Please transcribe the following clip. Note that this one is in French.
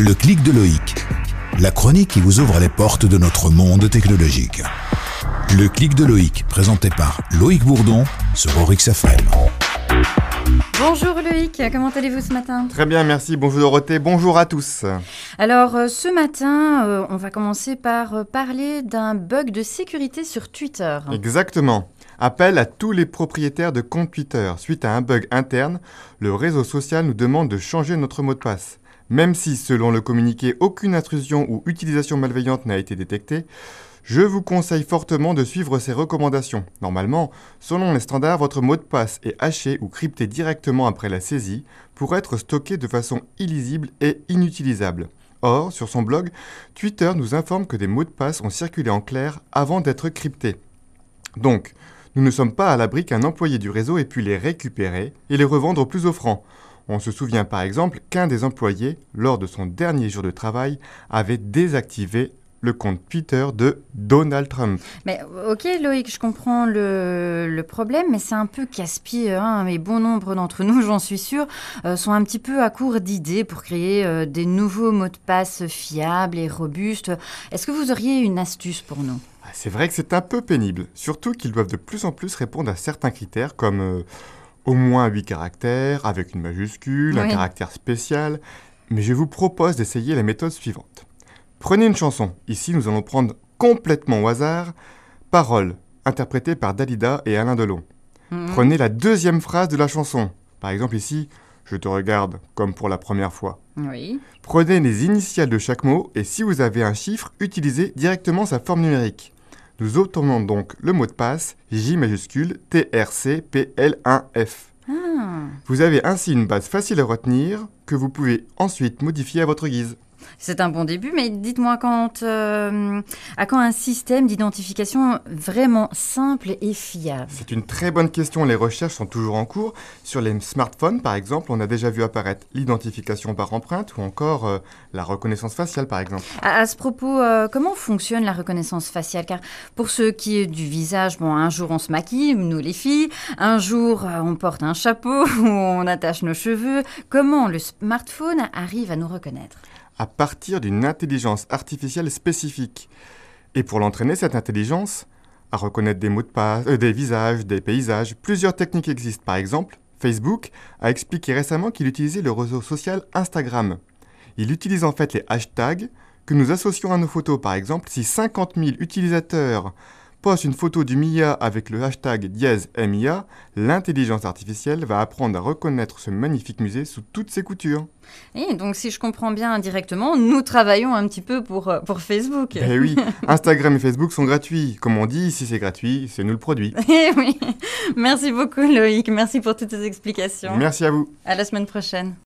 Le clic de Loïc. La chronique qui vous ouvre les portes de notre monde technologique. Le clic de Loïc, présenté par Loïc Bourdon sur Orix FM. Bonjour Loïc, comment allez-vous ce matin? Très bien, merci. Bonjour Dorothée, bonjour à tous. Alors euh, ce matin, euh, on va commencer par euh, parler d'un bug de sécurité sur Twitter. Exactement. Appel à tous les propriétaires de comptes Twitter. Suite à un bug interne, le réseau social nous demande de changer notre mot de passe. Même si, selon le communiqué, aucune intrusion ou utilisation malveillante n'a été détectée, je vous conseille fortement de suivre ces recommandations. Normalement, selon les standards, votre mot de passe est haché ou crypté directement après la saisie pour être stocké de façon illisible et inutilisable. Or, sur son blog, Twitter nous informe que des mots de passe ont circulé en clair avant d'être cryptés. Donc, nous ne sommes pas à l'abri qu'un employé du réseau ait pu les récupérer et les revendre plus offrant. On se souvient par exemple qu'un des employés, lors de son dernier jour de travail, avait désactivé le compte Twitter de Donald Trump. Mais ok Loïc, je comprends le, le problème, mais c'est un peu casse-pied. Hein, et bon nombre d'entre nous, j'en suis sûr, euh, sont un petit peu à court d'idées pour créer euh, des nouveaux mots de passe fiables et robustes. Est-ce que vous auriez une astuce pour nous? Ah, C'est vrai que c'est un peu pénible, surtout qu'ils doivent de plus en plus répondre à certains critères comme euh, au moins 8 caractères, avec une majuscule, un caractère spécial. Mais je vous propose d'essayer la méthode suivante. Prenez une chanson. Ici, nous allons prendre complètement au hasard Paroles, interprétées par Dalida et Alain Delon. Mhm. Prenez la deuxième phrase de la chanson. Par exemple ici, je te regarde comme pour la première fois. Oui. Prenez les initiales de chaque mot et si vous avez un chiffre, utilisez directement sa forme numérique. Nous obtenons donc le mot de passe J majuscule TRCPL1F. Ah, Vous avez ainsi une base facile à retenir que vous pouvez ensuite modifier à votre guise. C'est un bon début, mais dites-moi quand, euh, à quand un système d'identification vraiment simple et fiable? C'est une très bonne question, les recherches sont toujours en cours. Sur les smartphones par exemple, on a déjà vu apparaître l'identification par empreinte ou encore euh, la reconnaissance faciale par exemple. À, à ce propos, euh, comment fonctionne la reconnaissance faciale? Car pour ce qui est du visage, bon, un jour on se maquille, nous les filles, un jour on porte un chapeau ou on attache nos cheveux. Comment le smartphone arrive à nous reconnaître? À partir d'une intelligence artificielle spécifique. Et pour l'entraîner, cette intelligence, à reconnaître des mots de passe, euh, des visages, des paysages, plusieurs techniques existent. Par exemple, Facebook a expliqué récemment qu'il utilisait le réseau social Instagram. Il utilise en fait les hashtags que nous associons à nos photos. Par exemple, si 50 000 utilisateurs postent une photo du Mia avec le hashtag dièse MIA, l'intelligence artificielle va apprendre à reconnaître ce magnifique musée sous toutes ses coutures. Et donc, si je comprends bien indirectement, nous travaillons un petit peu pour, euh, pour Facebook. Eh oui, Instagram et Facebook sont gratuits. Comme on dit, si c'est gratuit, c'est nous le produit. Eh oui. Merci beaucoup Loïc, merci pour toutes ces explications. Merci à vous. À la semaine prochaine.